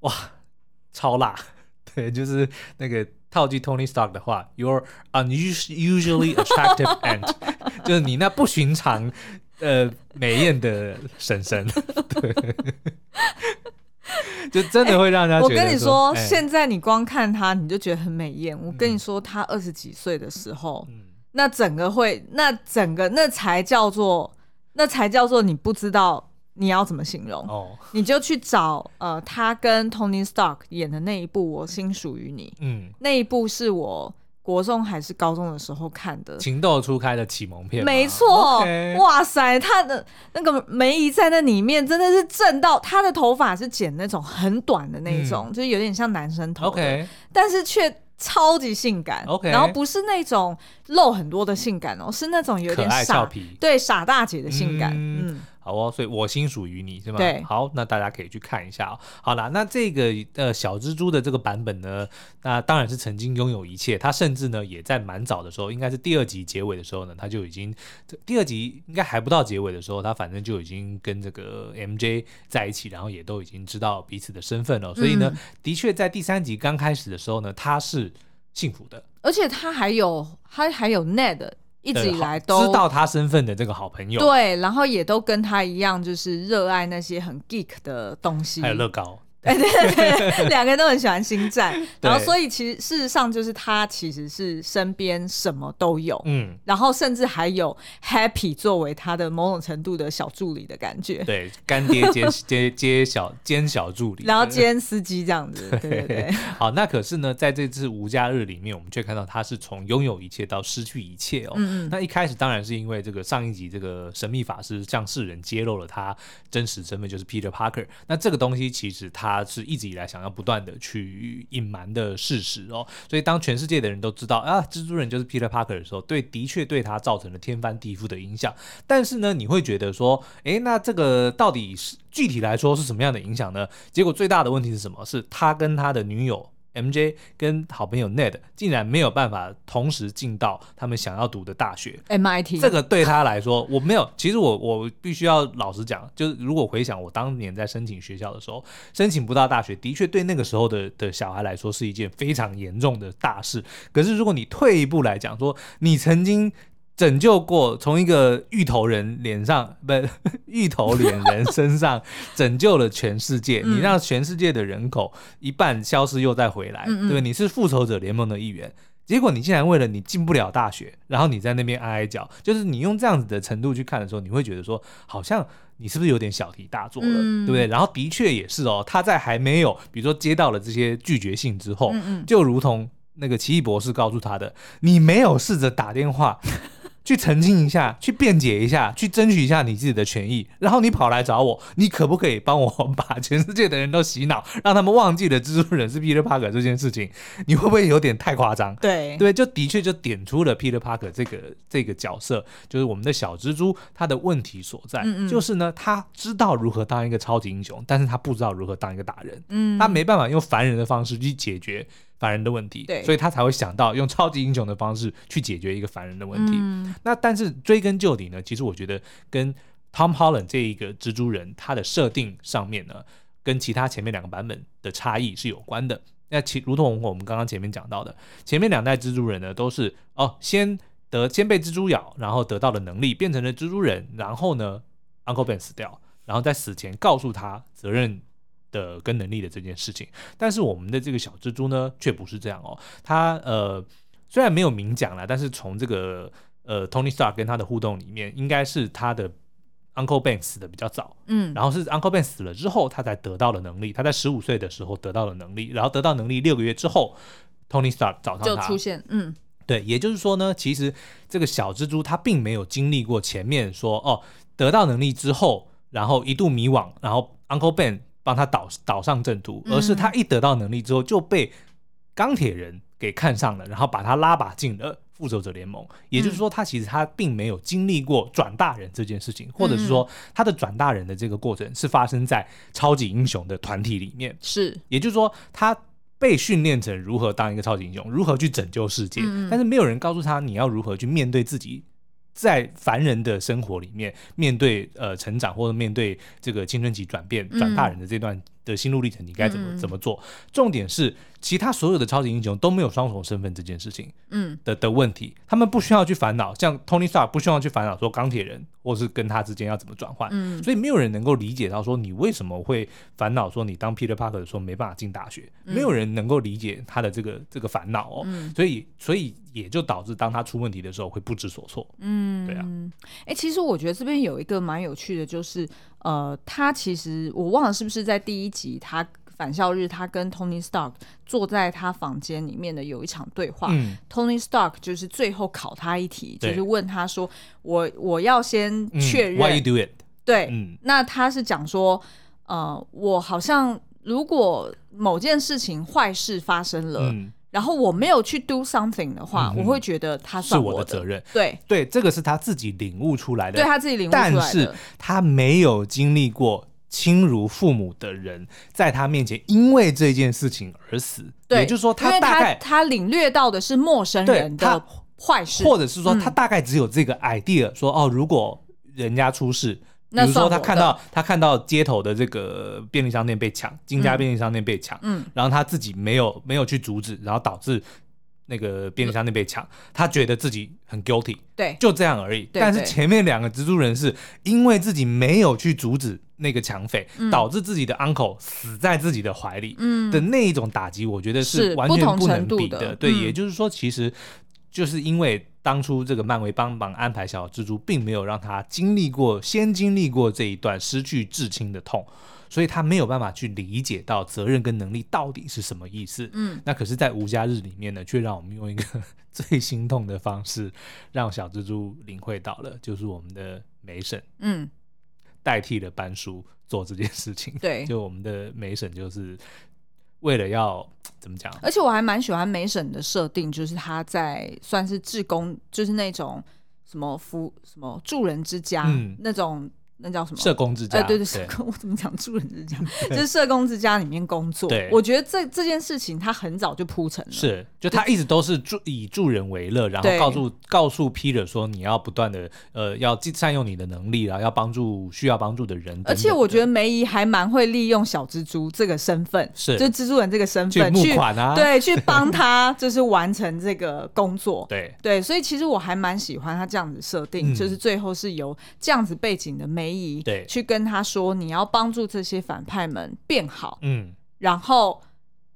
哇超辣，*laughs* 对，就是那个套句 Tony Stark 的话，You're unusually attractive and 就是你那不寻常。呃，美艳的婶婶，*laughs* 对，*laughs* 就真的会让人家觉得、欸。我跟你说，欸、现在你光看她，你就觉得很美艳。我跟你说，她二十几岁的时候，嗯、那整个会，那整个那才叫做，那才叫做你不知道你要怎么形容。哦，你就去找呃，他跟 Tony Stark 演的那一部《我心属于你》。嗯，那一部是我。国中还是高中的时候看的《情窦初开》的启蒙片，没错。哇塞，他的那个梅姨在那里面真的是正到，她的头发是剪那种很短的那种，嗯、就是有点像男生头的，okay. 但是却超级性感。Okay. 然后不是那种露很多的性感哦，是那种有点傻，对傻大姐的性感。嗯。嗯好哦，所以我心属于你是吗？对，好，那大家可以去看一下哦。好啦，那这个呃小蜘蛛的这个版本呢，那当然是曾经拥有一切。他甚至呢也在蛮早的时候，应该是第二集结尾的时候呢，他就已经第二集应该还不到结尾的时候，他反正就已经跟这个 MJ 在一起，然后也都已经知道彼此的身份了。所以呢，嗯、的确在第三集刚开始的时候呢，他是幸福的，而且他还有他还有 Ned。一直以来都知道他身份的这个好朋友，对，然后也都跟他一样，就是热爱那些很 geek 的东西，还有乐高。哎，对对对，两个人都很喜欢星战，然后所以其实事实上就是他其实是身边什么都有，嗯，然后甚至还有 Happy 作为他的某种程度的小助理的感觉，对，干爹兼 *laughs* 兼兼小兼小助理，然后兼司机这样子，对对对。*laughs* 好，那可是呢，在这次无家日里面，我们却看到他是从拥有一切到失去一切哦。嗯嗯。那一开始当然是因为这个上一集这个神秘法师向世人揭露了他真实身份，就是 Peter Parker。那这个东西其实他。他是一直以来想要不断的去隐瞒的事实哦，所以当全世界的人都知道啊，蜘蛛人就是 Peter Parker 的时候，对，的确对他造成了天翻地覆的影响。但是呢，你会觉得说，诶，那这个到底是具体来说是什么样的影响呢？结果最大的问题是什么？是他跟他的女友。MJ 跟好朋友 Ned 竟然没有办法同时进到他们想要读的大学 MIT，这个对他来说，我没有。其实我我必须要老实讲，就是如果回想我当年在申请学校的时候，申请不到大学，的确对那个时候的的小孩来说是一件非常严重的大事。可是如果你退一步来讲，说你曾经。拯救过从一个芋头人脸上不芋头脸人身上拯救了全世界，*laughs* 你让全世界的人口一半消失又再回来，对不对？你是复仇者联盟的一员，结果你竟然为了你进不了大学，然后你在那边哀哀叫，就是你用这样子的程度去看的时候，你会觉得说，好像你是不是有点小题大做了，对不对？然后的确也是哦，他在还没有比如说接到了这些拒绝信之后，就如同那个奇异博士告诉他的，你没有试着打电话。去澄清一下，去辩解一下，去争取一下你自己的权益，然后你跑来找我，你可不可以帮我把全世界的人都洗脑，让他们忘记了蜘蛛人是 Peter Parker 这件事情？你会不会有点太夸张？*laughs* 对对，就的确就点出了 Peter Parker 这个这个角色，就是我们的小蜘蛛，他的问题所在，嗯嗯就是呢，他知道如何当一个超级英雄，但是他不知道如何当一个大人，嗯，他没办法用凡人的方式去解决。凡人的问题，对，所以他才会想到用超级英雄的方式去解决一个凡人的问题。嗯、那但是追根究底呢，其实我觉得跟 Tom Holland 这一个蜘蛛人他的设定上面呢，跟其他前面两个版本的差异是有关的。那其如同我们刚刚前面讲到的，前面两代蜘蛛人呢都是哦，先得先被蜘蛛咬，然后得到了能力，变成了蜘蛛人，然后呢 Uncle Ben 死掉，然后在死前告诉他责任。的跟能力的这件事情，但是我们的这个小蜘蛛呢，却不是这样哦。他呃虽然没有明讲啦，但是从这个呃 Tony Stark 跟他的互动里面，应该是他的 Uncle Ben 死的比较早，嗯，然后是 Uncle Ben 死了之后，他才得到了能力。他在十五岁的时候得到了能力，然后得到能力六个月之后，Tony Stark 找上他就出现，嗯，对，也就是说呢，其实这个小蜘蛛他并没有经历过前面说哦得到能力之后，然后一度迷惘，然后 Uncle Ben。帮他导导上正途，而是他一得到能力之后就被钢铁人给看上了，然后把他拉拔进了复仇者联盟。也就是说，他其实他并没有经历过转大人这件事情，或者是说他的转大人的这个过程是发生在超级英雄的团体里面。是，也就是说，他被训练成如何当一个超级英雄，如何去拯救世界，但是没有人告诉他你要如何去面对自己。在凡人的生活里面，面对呃成长或者面对这个青春期转变转大人的这段的心路历程，你该怎么怎么做？重点是。其他所有的超级英雄都没有双重身份这件事情，嗯。的的问题，他们不需要去烦恼，像 Tony Stark 不需要去烦恼说钢铁人或是跟他之间要怎么转换，嗯，所以没有人能够理解到说你为什么会烦恼说你当 Peter Parker 的时候没办法进大学，没有人能够理解他的这个这个烦恼哦，所以所以也就导致当他出问题的时候会不知所措，嗯，对啊，哎，其实我觉得这边有一个蛮有趣的，就是呃，他其实我忘了是不是在第一集他。返校日，他跟 Tony Stark 坐在他房间里面的有一场对话。嗯、Tony Stark 就是最后考他一题，就是问他说：“我我要先确认。嗯” Why you do it？对，嗯、那他是讲说：“呃，我好像如果某件事情坏事发生了，嗯、然后我没有去 do something 的话，嗯、我会觉得他是我的责任。对对，这个是他自己领悟出来的，对他自己领悟出来的。但是他没有经历过亲如父母的人在他面前因为这件事情而死。对，也就是说，他大概他，他领略到的是陌生人的坏事，或者是说他大概只有这个 idea，、嗯、说哦，如果人家出事。比如说，他看到他看到街头的这个便利商店被抢，金家便利商店被抢，嗯，然后他自己没有没有去阻止，然后导致那个便利商店被抢，他觉得自己很 guilty，对，就这样而已。但是前面两个蜘蛛人是因为自己没有去阻止那个抢匪，导致自己的 uncle 死在自己的怀里，嗯。的那一种打击，我觉得是完全不能比的。对，也就是说，其实就是因为。当初这个漫威帮忙安排小蜘蛛，并没有让他经历过先经历过这一段失去至亲的痛，所以他没有办法去理解到责任跟能力到底是什么意思。嗯，那可是，在无家日里面呢，却让我们用一个最心痛的方式，让小蜘蛛领会到了，就是我们的梅婶，嗯，代替了班叔做这件事情。对，就我们的梅婶就是。为了要怎么讲？而且我还蛮喜欢梅婶的设定，就是他在算是志工，就是那种什么服什么助人之家、嗯、那种。那叫什么？社工之家。哎，对对，社工，*laughs* 我怎么讲助人之家？*laughs* 就是社工之家里面工作。对，我觉得这这件事情他很早就铺成了。是，就他一直都是助以助人为乐，然后告诉告诉 Peter 说，你要不断的呃，要善用你的能力，然后要帮助需要帮助的人等等。而且我觉得梅姨还蛮会利用小蜘蛛这个身份，是，就蜘蛛人这个身份去募款啊，对，去帮他 *laughs* 就是完成这个工作。对对，所以其实我还蛮喜欢他这样子设定，就是最后是由这样子背景的梅。对，去跟他说，你要帮助这些反派们变好，嗯，然后，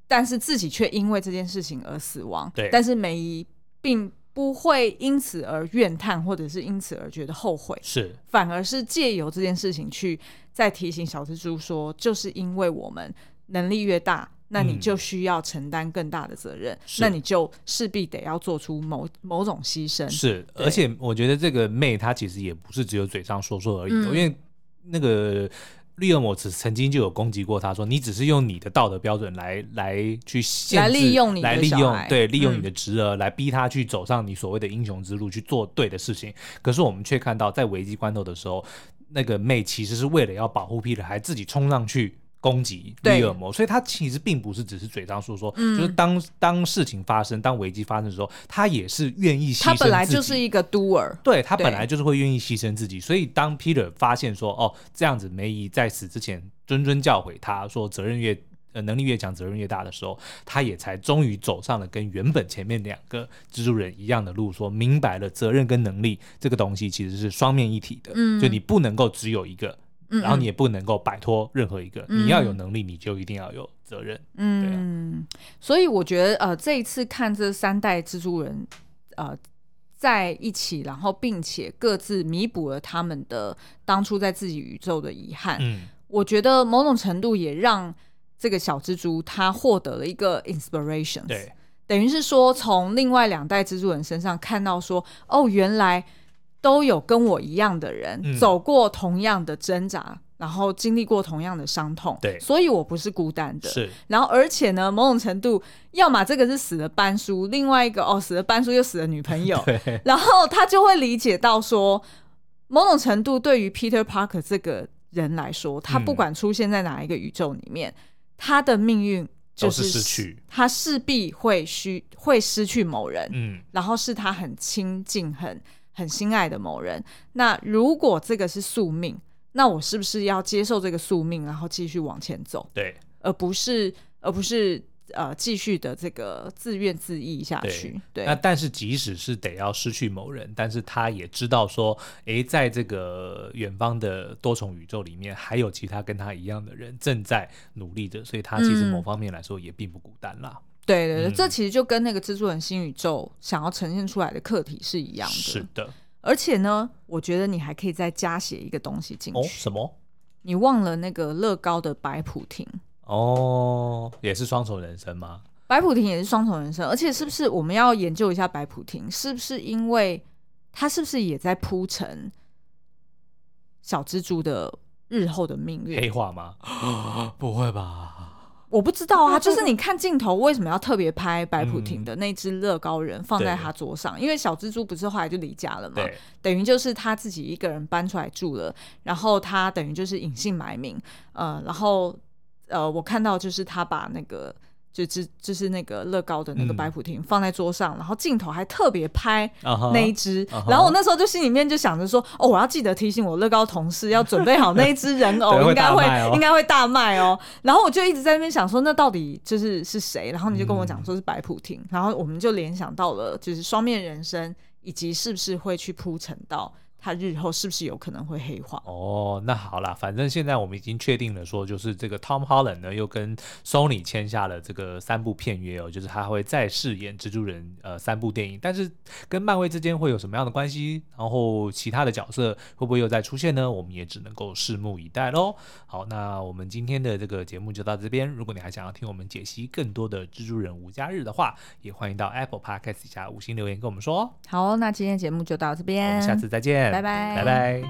但是自己却因为这件事情而死亡，对，但是梅姨并不会因此而怨叹，或者是因此而觉得后悔，是，反而是借由这件事情去再提醒小蜘蛛说，就是因为我们能力越大。那你就需要承担更大的责任，嗯、那你就势必得要做出某某种牺牲。是，而且我觉得这个妹她其实也不是只有嘴上说说而已，嗯、因为那个利恶魔曾经就有攻击过她，说你只是用你的道德标准来来去限制，来利用你的来利用对利用你的侄儿、嗯、来逼他去走上你所谓的英雄之路，去做对的事情。可是我们却看到在危机关头的时候，那个妹其实是为了要保护 Peter，还自己冲上去。攻击利恶魔，所以他其实并不是只是嘴上说说，嗯、就是当当事情发生、当危机发生的时候，他也是愿意牺牲自己。他本来就是一个 doer，对他本来就是会愿意牺牲自己。所以当 Peter 发现说，哦，这样子梅姨在死之前谆谆教诲他说，责任越呃能力越强，责任越大的时候，他也才终于走上了跟原本前面两个蜘蛛人一样的路，说明白了责任跟能力这个东西其实是双面一体的，嗯，就你不能够只有一个。然后你也不能够摆脱任何一个，嗯、你要有能力，你就一定要有责任。嗯，啊、所以我觉得呃，这一次看这三代蜘蛛人呃在一起，然后并且各自弥补了他们的当初在自己宇宙的遗憾。嗯，我觉得某种程度也让这个小蜘蛛他获得了一个 inspiration。对，等于是说从另外两代蜘蛛人身上看到说，哦，原来。都有跟我一样的人、嗯、走过同样的挣扎，然后经历过同样的伤痛，对，所以我不是孤单的。是，然后而且呢，某种程度，要么这个是死了班叔，另外一个哦，死了班叔又死了女朋友，*laughs* 对。然后他就会理解到说，某种程度对于 Peter Parker 这个人来说，他不管出现在哪一个宇宙里面，嗯、他的命运就是，是失去，他势必会需会失去某人，嗯，然后是他很亲近很。很心爱的某人，那如果这个是宿命，那我是不是要接受这个宿命，然后继续往前走？对，而不是而不是呃继续的这个自怨自艾下去。对，对那但是即使是得要失去某人，但是他也知道说，哎，在这个远方的多重宇宙里面，还有其他跟他一样的人正在努力着，所以他其实某方面来说也并不孤单啦。嗯对对对，嗯、这其实就跟那个蜘蛛人新宇宙想要呈现出来的课题是一样的。是的，而且呢，我觉得你还可以再加写一个东西进去。哦，什么？你忘了那个乐高的白普廷？哦，也是双重人生吗？白普廷也是双重人生，而且是不是我们要研究一下白普廷？是不是因为他是不是也在铺陈小蜘蛛的日后的命运？黑化吗？*gasps* 不会吧。我不知道啊，*laughs* 就是你看镜头为什么要特别拍白普廷的那只乐高人放在他桌上？嗯、因为小蜘蛛不是后来就离家了嘛，等于就是他自己一个人搬出来住了，然后他等于就是隐姓埋名，呃，然后呃，我看到就是他把那个。就就就是那个乐高的那个白普廷放在桌上，嗯、然后镜头还特别拍那一只，uh huh, uh huh. 然后我那时候就心里面就想着说，哦，我要记得提醒我乐高同事要准备好那一只人偶，*laughs* 应该会，会 *laughs* 应该会大卖哦。然后我就一直在那边想说，那到底就是是谁？然后你就跟我讲说是白普廷，嗯、然后我们就联想到了就是双面人生，以及是不是会去铺陈到。他日后是不是有可能会黑化？哦，那好啦，反正现在我们已经确定了，说就是这个 Tom Holland 呢，又跟 Sony 签下了这个三部片约哦，就是他会再饰演蜘蛛人呃三部电影，但是跟漫威之间会有什么样的关系？然后其他的角色会不会又再出现呢？我们也只能够拭目以待喽。好，那我们今天的这个节目就到这边。如果你还想要听我们解析更多的蜘蛛人无家日的话，也欢迎到 Apple Podcast 底下五星留言跟我们说。好，那今天节目就到这边，我们下次再见。拜拜。拜拜。